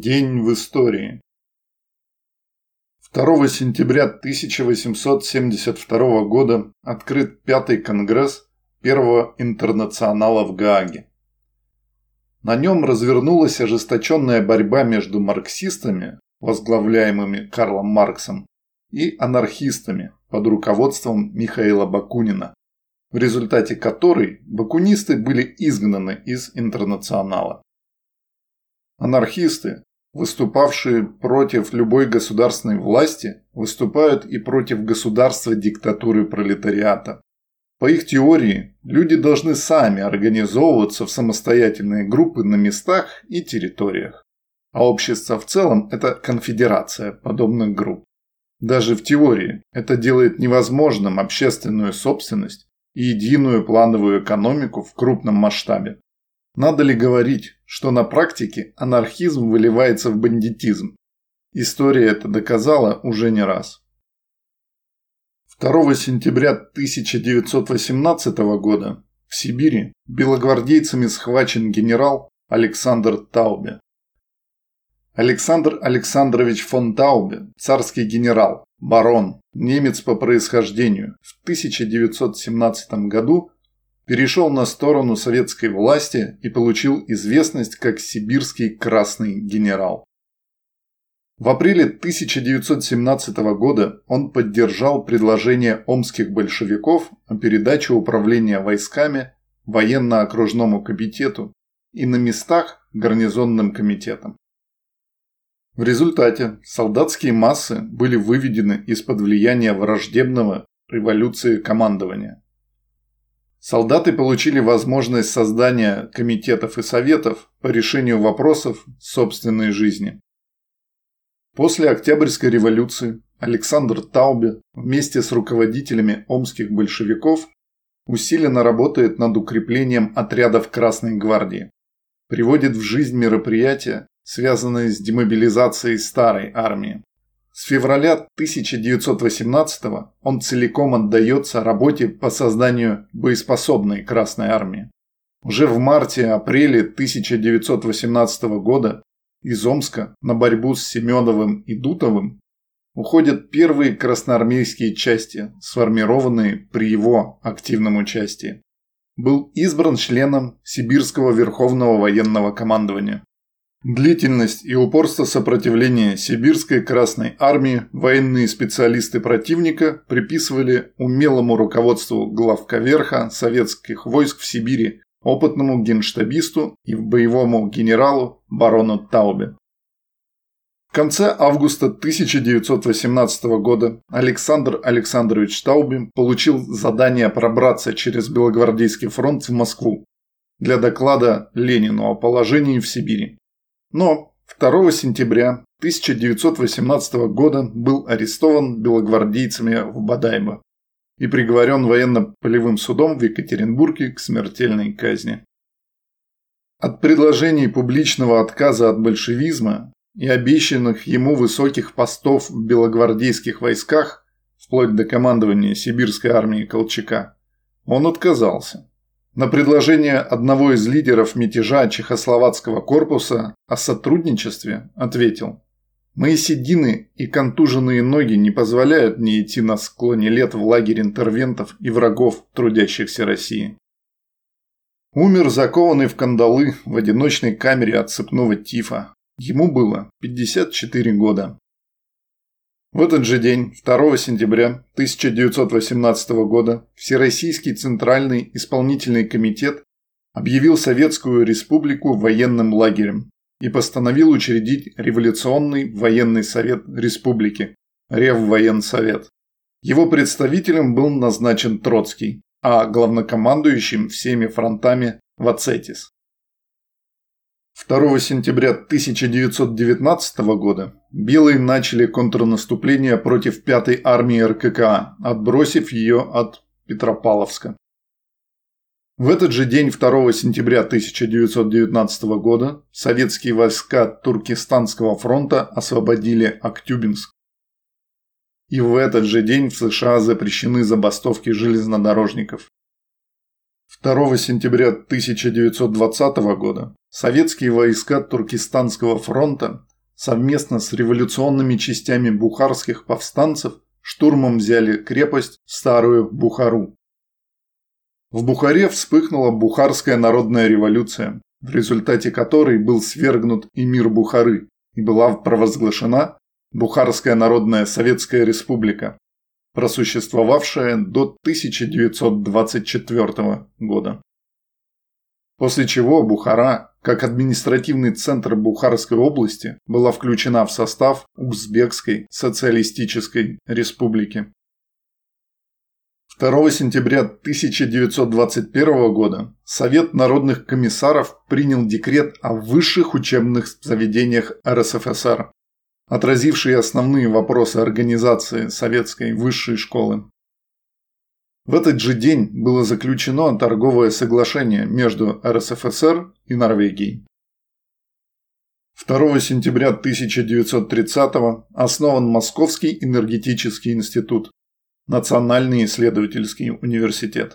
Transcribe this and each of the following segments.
День в истории. 2 сентября 1872 года открыт Пятый Конгресс Первого Интернационала в Гааге. На нем развернулась ожесточенная борьба между марксистами, возглавляемыми Карлом Марксом, и анархистами под руководством Михаила Бакунина, в результате которой бакунисты были изгнаны из Интернационала. Анархисты, выступавшие против любой государственной власти, выступают и против государства диктатуры пролетариата. По их теории, люди должны сами организовываться в самостоятельные группы на местах и территориях. А общество в целом – это конфедерация подобных групп. Даже в теории это делает невозможным общественную собственность и единую плановую экономику в крупном масштабе. Надо ли говорить, что на практике анархизм выливается в бандитизм? История это доказала уже не раз. 2 сентября 1918 года в Сибири белогвардейцами схвачен генерал Александр Таубе. Александр Александрович фон Таубе, царский генерал, барон, немец по происхождению, в 1917 году перешел на сторону советской власти и получил известность как сибирский красный генерал. В апреле 1917 года он поддержал предложение омских большевиков о передаче управления войсками военно-окружному комитету и на местах гарнизонным комитетам. В результате солдатские массы были выведены из-под влияния враждебного революции командования. Солдаты получили возможность создания комитетов и советов по решению вопросов собственной жизни. После Октябрьской революции Александр Таубе вместе с руководителями омских большевиков усиленно работает над укреплением отрядов Красной гвардии, приводит в жизнь мероприятия, связанные с демобилизацией старой армии. С февраля 1918 он целиком отдается работе по созданию боеспособной Красной Армии. Уже в марте-апреле 1918 года из Омска на борьбу с Семеновым и Дутовым уходят первые красноармейские части, сформированные при его активном участии. Был избран членом Сибирского Верховного военного командования. Длительность и упорство сопротивления сибирской Красной Армии военные специалисты противника приписывали умелому руководству главковерха советских войск в Сибири, опытному генштабисту и боевому генералу барону Таубе. В конце августа 1918 года Александр Александрович Таубе получил задание пробраться через Белогвардейский фронт в Москву для доклада Ленину о положении в Сибири. Но 2 сентября 1918 года был арестован белогвардейцами в Бадайбо и приговорен военно-полевым судом в Екатеринбурге к смертельной казни. От предложений публичного отказа от большевизма и обещанных ему высоких постов в белогвардейских войсках, вплоть до командования сибирской армии Колчака, он отказался. На предложение одного из лидеров мятежа Чехословацкого корпуса о сотрудничестве ответил «Мои седины и контуженные ноги не позволяют мне идти на склоне лет в лагерь интервентов и врагов трудящихся России». Умер закованный в кандалы в одиночной камере от цепного тифа. Ему было 54 года. В этот же день, 2 сентября 1918 года, Всероссийский Центральный исполнительный комитет объявил Советскую Республику военным лагерем и постановил учредить Революционный военный совет республики – Реввоенсовет. Его представителем был назначен Троцкий, а главнокомандующим всеми фронтами – Вацетис. 2 сентября 1919 года белые начали контрнаступление против 5-й армии РККА, отбросив ее от Петропавловска. В этот же день 2 сентября 1919 года советские войска Туркестанского фронта освободили Актюбинск. И в этот же день в США запрещены забастовки железнодорожников. 2 сентября 1920 года советские войска Туркестанского фронта совместно с революционными частями бухарских повстанцев штурмом взяли крепость Старую Бухару. В Бухаре вспыхнула Бухарская народная революция, в результате которой был свергнут эмир Бухары и была провозглашена Бухарская народная советская республика, просуществовавшая до 1924 года. После чего Бухара, как административный центр Бухарской области, была включена в состав Узбекской социалистической республики. 2 сентября 1921 года Совет народных комиссаров принял декрет о высших учебных заведениях РСФСР, отразивший основные вопросы организации советской высшей школы. В этот же день было заключено торговое соглашение между РСФСР и Норвегией. 2 сентября 1930 основан Московский энергетический институт, Национальный исследовательский университет.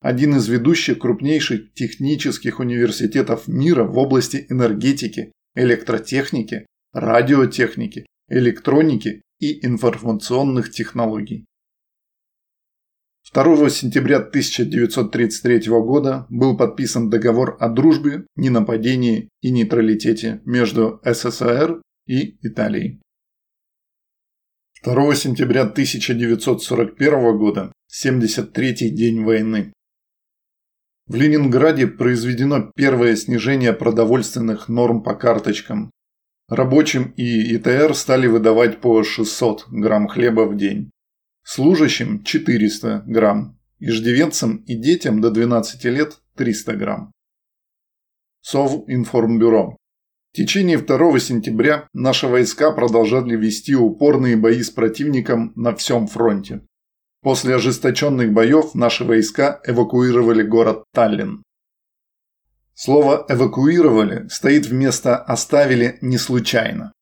Один из ведущих крупнейших технических университетов мира в области энергетики, электротехники, радиотехники, электроники и информационных технологий. 2 сентября 1933 года был подписан договор о дружбе, ненападении и нейтралитете между СССР и Италией. 2 сентября 1941 года, 73-й день войны. В Ленинграде произведено первое снижение продовольственных норм по карточкам. Рабочим и ИТР стали выдавать по 600 грамм хлеба в день. Служащим – 400 грамм. Иждивенцам и детям до 12 лет – 300 грамм. Совинформбюро. В течение 2 сентября наши войска продолжали вести упорные бои с противником на всем фронте. После ожесточенных боев наши войска эвакуировали город Таллин. Слово «эвакуировали» стоит вместо «оставили» не случайно.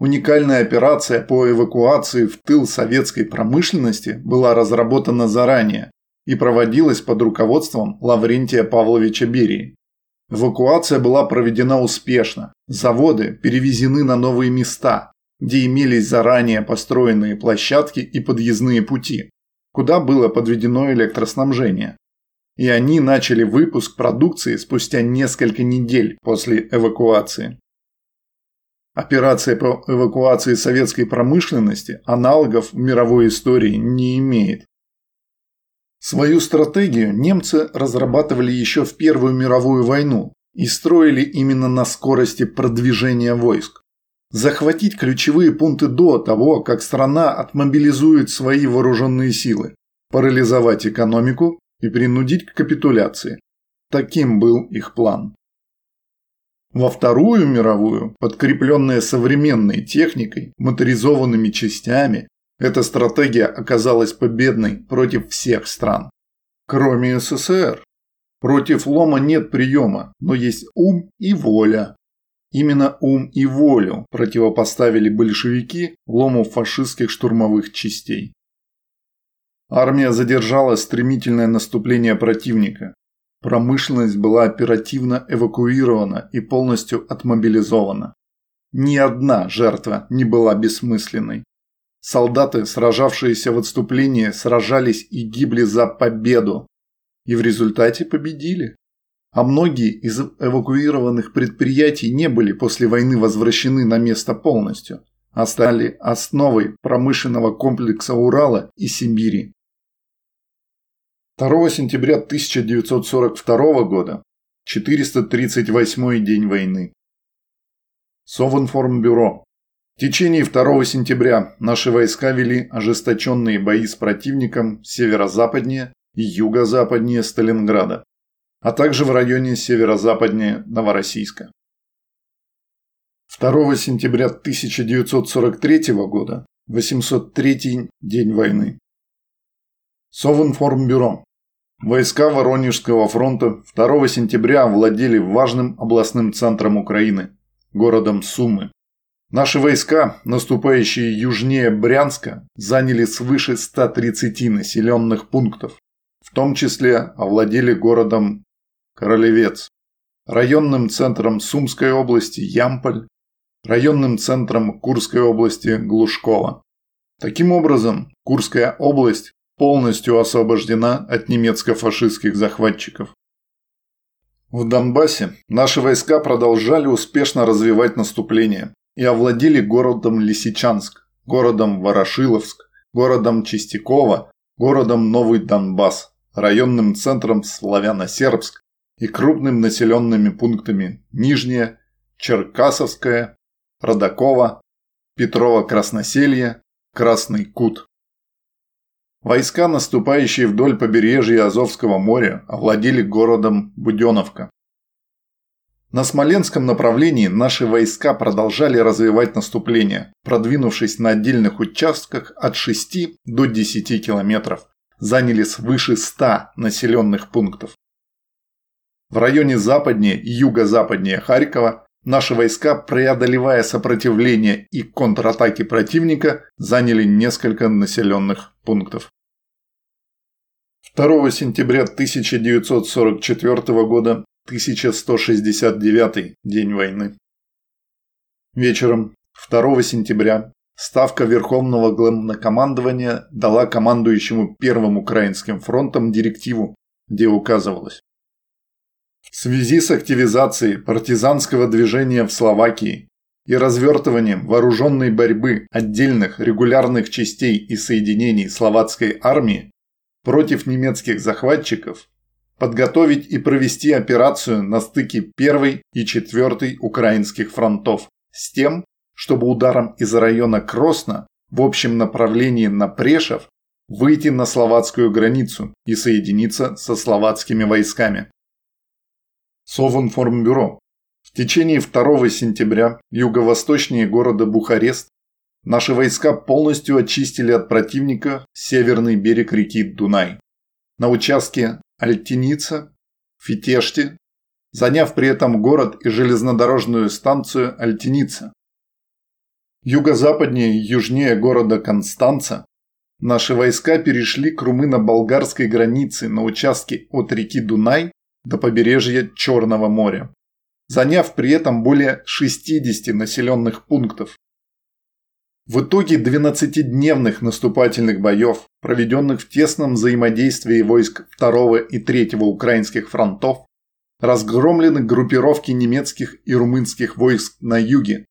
Уникальная операция по эвакуации в тыл советской промышленности была разработана заранее и проводилась под руководством Лаврентия Павловича Берии. Эвакуация была проведена успешно. Заводы перевезены на новые места, где имелись заранее построенные площадки и подъездные пути, куда было подведено электроснабжение. И они начали выпуск продукции спустя несколько недель после эвакуации. Операция по эвакуации советской промышленности аналогов в мировой истории не имеет. Свою стратегию немцы разрабатывали еще в Первую мировую войну и строили именно на скорости продвижения войск. Захватить ключевые пункты до того, как страна отмобилизует свои вооруженные силы, парализовать экономику и принудить к капитуляции. Таким был их план. Во Вторую мировую, подкрепленная современной техникой, моторизованными частями, эта стратегия оказалась победной против всех стран, кроме СССР. Против лома нет приема, но есть ум и воля. Именно ум и волю противопоставили большевики лому фашистских штурмовых частей. Армия задержала стремительное наступление противника. Промышленность была оперативно эвакуирована и полностью отмобилизована. Ни одна жертва не была бессмысленной. Солдаты, сражавшиеся в отступлении, сражались и гибли за победу. И в результате победили. А многие из эвакуированных предприятий не были после войны возвращены на место полностью, а стали основой промышленного комплекса Урала и Сибири. 2 сентября 1942 года, 438 день войны. Совинформбюро. В течение 2 сентября наши войска вели ожесточенные бои с противником северо-западнее и юго-западнее Сталинграда, а также в районе северо-западнее Новороссийска. 2 сентября 1943 года, 803 день войны. Совинформбюро. Войска Воронежского фронта 2 сентября овладели важным областным центром Украины – городом Сумы. Наши войска, наступающие южнее Брянска, заняли свыше 130 населенных пунктов, в том числе овладели городом Королевец, районным центром Сумской области Ямполь, районным центром Курской области Глушково. Таким образом, Курская область полностью освобождена от немецко-фашистских захватчиков. В Донбассе наши войска продолжали успешно развивать наступление и овладели городом Лисичанск, городом Ворошиловск, городом Чистяково, городом Новый Донбасс, районным центром Славяно-Сербск и крупными населенными пунктами Нижнее, Черкасовское, Родаково, Петрово-Красноселье, Красный Кут. Войска, наступающие вдоль побережья Азовского моря, овладели городом Буденовка. На Смоленском направлении наши войска продолжали развивать наступление, продвинувшись на отдельных участках от 6 до 10 километров, заняли свыше 100 населенных пунктов. В районе западнее и юго-западнее Харькова наши войска, преодолевая сопротивление и контратаки противника, заняли несколько населенных пунктов. 2 сентября 1944 года, 1169 день войны. Вечером 2 сентября Ставка Верховного Главнокомандования дала командующему Первым Украинским фронтом директиву, где указывалось. В связи с активизацией партизанского движения в Словакии и развертыванием вооруженной борьбы отдельных регулярных частей и соединений словацкой армии против немецких захватчиков, подготовить и провести операцию на стыке 1 и 4 украинских фронтов с тем, чтобы ударом из района Кросна в общем направлении на Прешев выйти на словацкую границу и соединиться со словацкими войсками. Совинформбюро. В течение 2 сентября юго-восточнее города Бухарест Наши войска полностью очистили от противника северный берег реки Дунай. На участке Альтиница, Фитешти, заняв при этом город и железнодорожную станцию Альтиница. Юго-западнее и южнее города Констанца наши войска перешли к румыно-болгарской границе на участке от реки Дунай до побережья Черного моря, заняв при этом более 60 населенных пунктов. В итоге 12-дневных наступательных боев, проведенных в тесном взаимодействии войск 2 и 3 украинских фронтов, разгромлены группировки немецких и румынских войск на юге,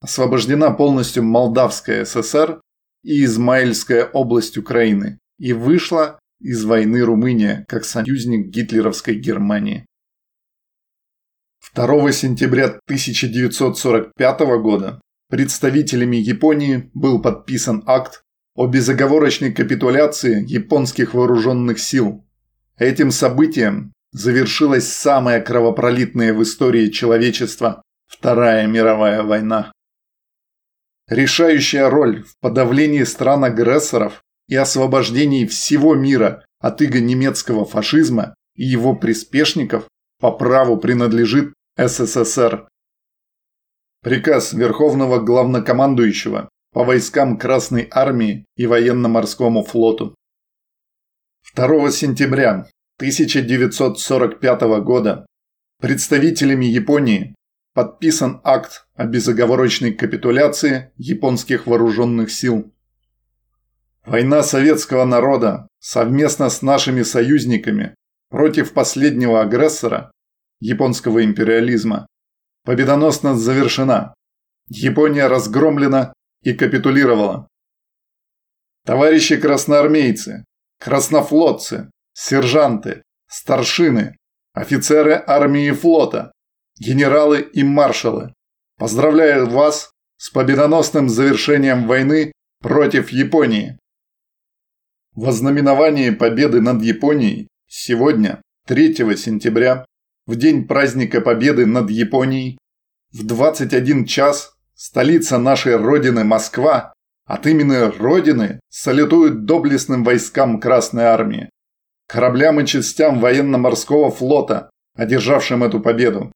освобождена полностью Молдавская ССР и Измаильская область Украины и вышла из войны Румыния как союзник гитлеровской Германии. 2 сентября 1945 года представителями Японии был подписан акт о безоговорочной капитуляции японских вооруженных сил. Этим событием завершилась самая кровопролитная в истории человечества Вторая мировая война. Решающая роль в подавлении стран-агрессоров и освобождении всего мира от иго немецкого фашизма и его приспешников по праву принадлежит СССР. Приказ Верховного Главнокомандующего по войскам Красной Армии и Военно-Морскому флоту. 2 сентября 1945 года представителями Японии подписан акт о безоговорочной капитуляции японских вооруженных сил. Война советского народа совместно с нашими союзниками против последнего агрессора, японского империализма, победоносно завершена. Япония разгромлена и капитулировала. Товарищи красноармейцы, краснофлотцы, сержанты, старшины, офицеры армии и флота, генералы и маршалы, поздравляю вас с победоносным завершением войны против Японии. В ознаменовании победы над Японией сегодня, 3 сентября, в день праздника Победы над Японией, в 21 час столица нашей Родины Москва от имени Родины салютует доблестным войскам Красной Армии, кораблям и частям военно-морского флота, одержавшим эту победу,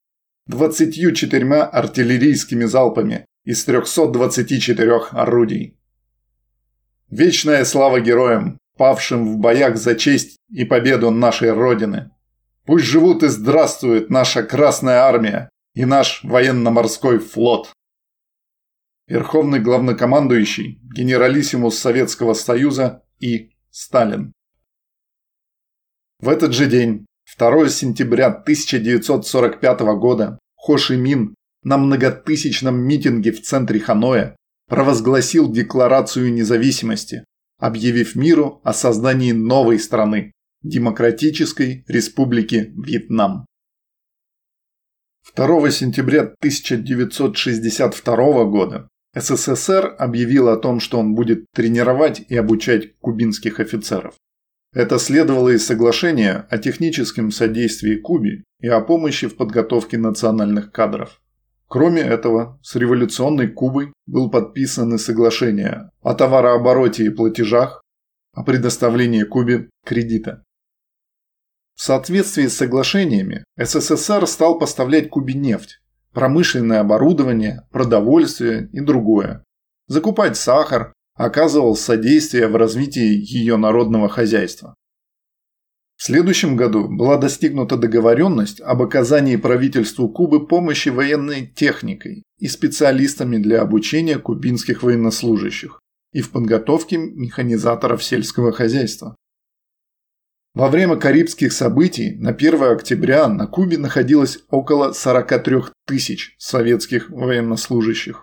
24 артиллерийскими залпами из 324 орудий. Вечная слава героям, павшим в боях за честь и победу нашей Родины. Пусть живут и здравствует наша Красная Армия и наш военно-морской флот. Верховный главнокомандующий, генералиссимус Советского Союза и Сталин. В этот же день, 2 сентября 1945 года, Хо Ши Мин на многотысячном митинге в центре Ханоя провозгласил Декларацию независимости, объявив миру о создании новой страны – Демократической Республики Вьетнам. 2 сентября 1962 года СССР объявил о том, что он будет тренировать и обучать кубинских офицеров. Это следовало из соглашения о техническом содействии Кубе и о помощи в подготовке национальных кадров. Кроме этого, с революционной Кубой был подписано соглашение о товарообороте и платежах, о предоставлении Кубе кредита. В соответствии с соглашениями СССР стал поставлять Кубе нефть, промышленное оборудование, продовольствие и другое, закупать сахар, оказывал содействие в развитии ее народного хозяйства. В следующем году была достигнута договоренность об оказании правительству Кубы помощи военной техникой и специалистами для обучения кубинских военнослужащих и в подготовке механизаторов сельского хозяйства. Во время Карибских событий на 1 октября на Кубе находилось около 43 тысяч советских военнослужащих.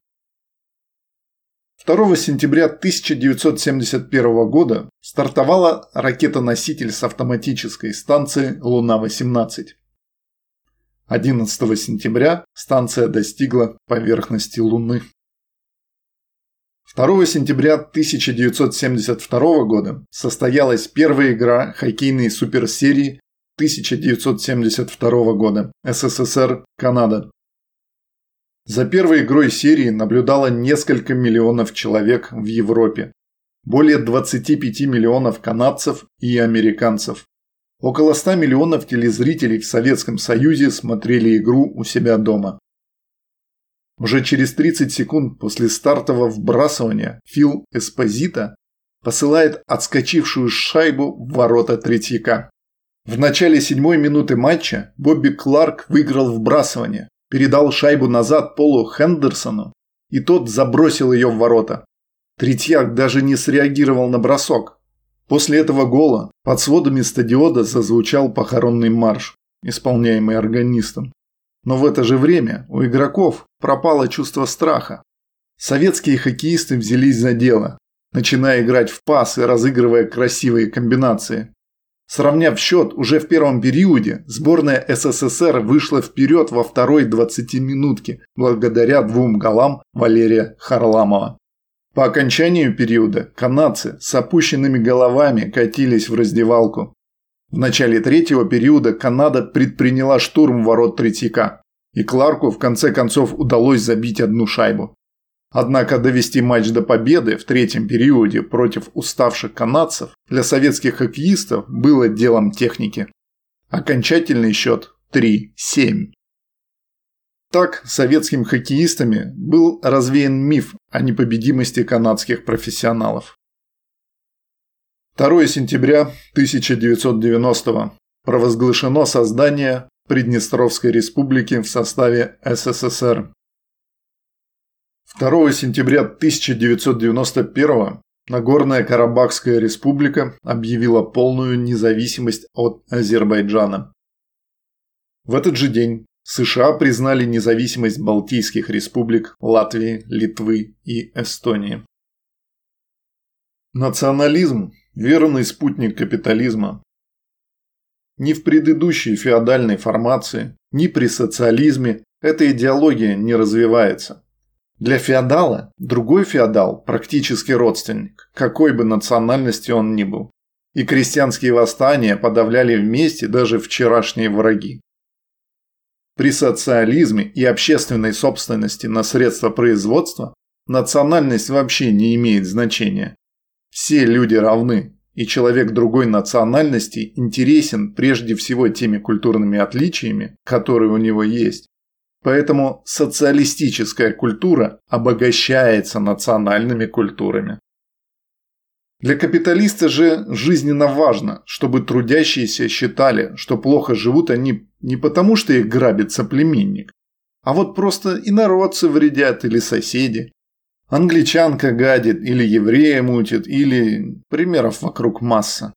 2 сентября 1971 года стартовала ракета-носитель с автоматической станции «Луна-18». 11 сентября станция достигла поверхности Луны. 2 сентября 1972 года состоялась первая игра хоккейной суперсерии 1972 года СССР-Канада. За первой игрой серии наблюдало несколько миллионов человек в Европе. Более 25 миллионов канадцев и американцев. Около 100 миллионов телезрителей в Советском Союзе смотрели игру у себя дома. Уже через 30 секунд после стартового вбрасывания Фил Эспозита посылает отскочившую шайбу в ворота Третьяка. В начале седьмой минуты матча Бобби Кларк выиграл вбрасывание, передал шайбу назад Полу Хендерсону, и тот забросил ее в ворота. Третьяк даже не среагировал на бросок. После этого гола под сводами стадиона зазвучал похоронный марш, исполняемый органистом. Но в это же время у игроков пропало чувство страха. Советские хоккеисты взялись за дело, начиная играть в пас и разыгрывая красивые комбинации. Сравняв счет уже в первом периоде, сборная СССР вышла вперед во второй 20-минутке благодаря двум голам Валерия Харламова. По окончанию периода канадцы с опущенными головами катились в раздевалку. В начале третьего периода Канада предприняла штурм ворот Третьяка, и Кларку в конце концов удалось забить одну шайбу. Однако довести матч до победы в третьем периоде против уставших канадцев для советских хоккеистов было делом техники. Окончательный счет 3-7. Так советскими хоккеистами был развеян миф о непобедимости канадских профессионалов. 2 сентября 1990 провозглашено создание Приднестровской республики в составе СССР. 2 сентября 1991 Нагорная Карабахская республика объявила полную независимость от Азербайджана. В этот же день США признали независимость Балтийских республик Латвии, Литвы и Эстонии. Национализм – верный спутник капитализма. Ни в предыдущей феодальной формации, ни при социализме эта идеология не развивается. Для феодала другой феодал – практически родственник, какой бы национальности он ни был. И крестьянские восстания подавляли вместе даже вчерашние враги. При социализме и общественной собственности на средства производства национальность вообще не имеет значения. Все люди равны, и человек другой национальности интересен прежде всего теми культурными отличиями, которые у него есть, Поэтому социалистическая культура обогащается национальными культурами. Для капиталиста же жизненно важно, чтобы трудящиеся считали, что плохо живут они не потому, что их грабит соплеменник, а вот просто инородцы вредят или соседи. Англичанка гадит, или еврея мутит, или примеров вокруг масса.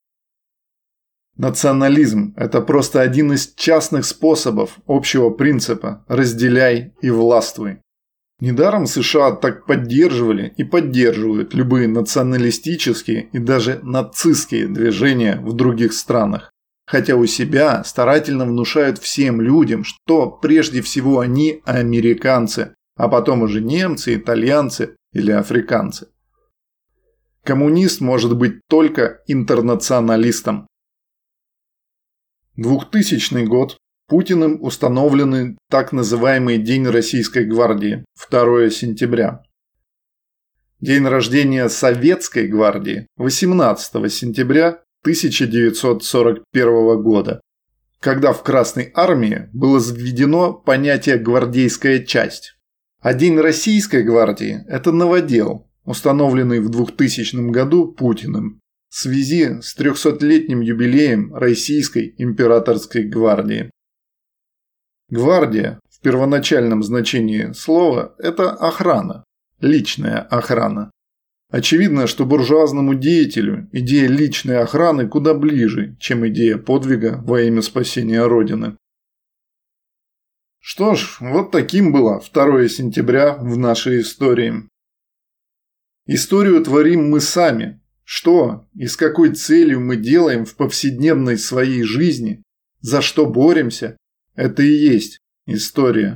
Национализм – это просто один из частных способов общего принципа «разделяй и властвуй». Недаром США так поддерживали и поддерживают любые националистические и даже нацистские движения в других странах. Хотя у себя старательно внушают всем людям, что прежде всего они американцы, а потом уже немцы, итальянцы или африканцы. Коммунист может быть только интернационалистом. 2000 год. Путиным установлены так называемый День Российской гвардии, 2 сентября. День рождения Советской гвардии, 18 сентября 1941 года, когда в Красной армии было введено понятие «гвардейская часть». А День Российской гвардии – это новодел, установленный в 2000 году Путиным в связи с 300-летним юбилеем Российской императорской гвардии. Гвардия в первоначальном значении слова – это охрана, личная охрана. Очевидно, что буржуазному деятелю идея личной охраны куда ближе, чем идея подвига во имя спасения Родины. Что ж, вот таким было 2 сентября в нашей истории. Историю творим мы сами. Что и с какой целью мы делаем в повседневной своей жизни, за что боремся, это и есть история.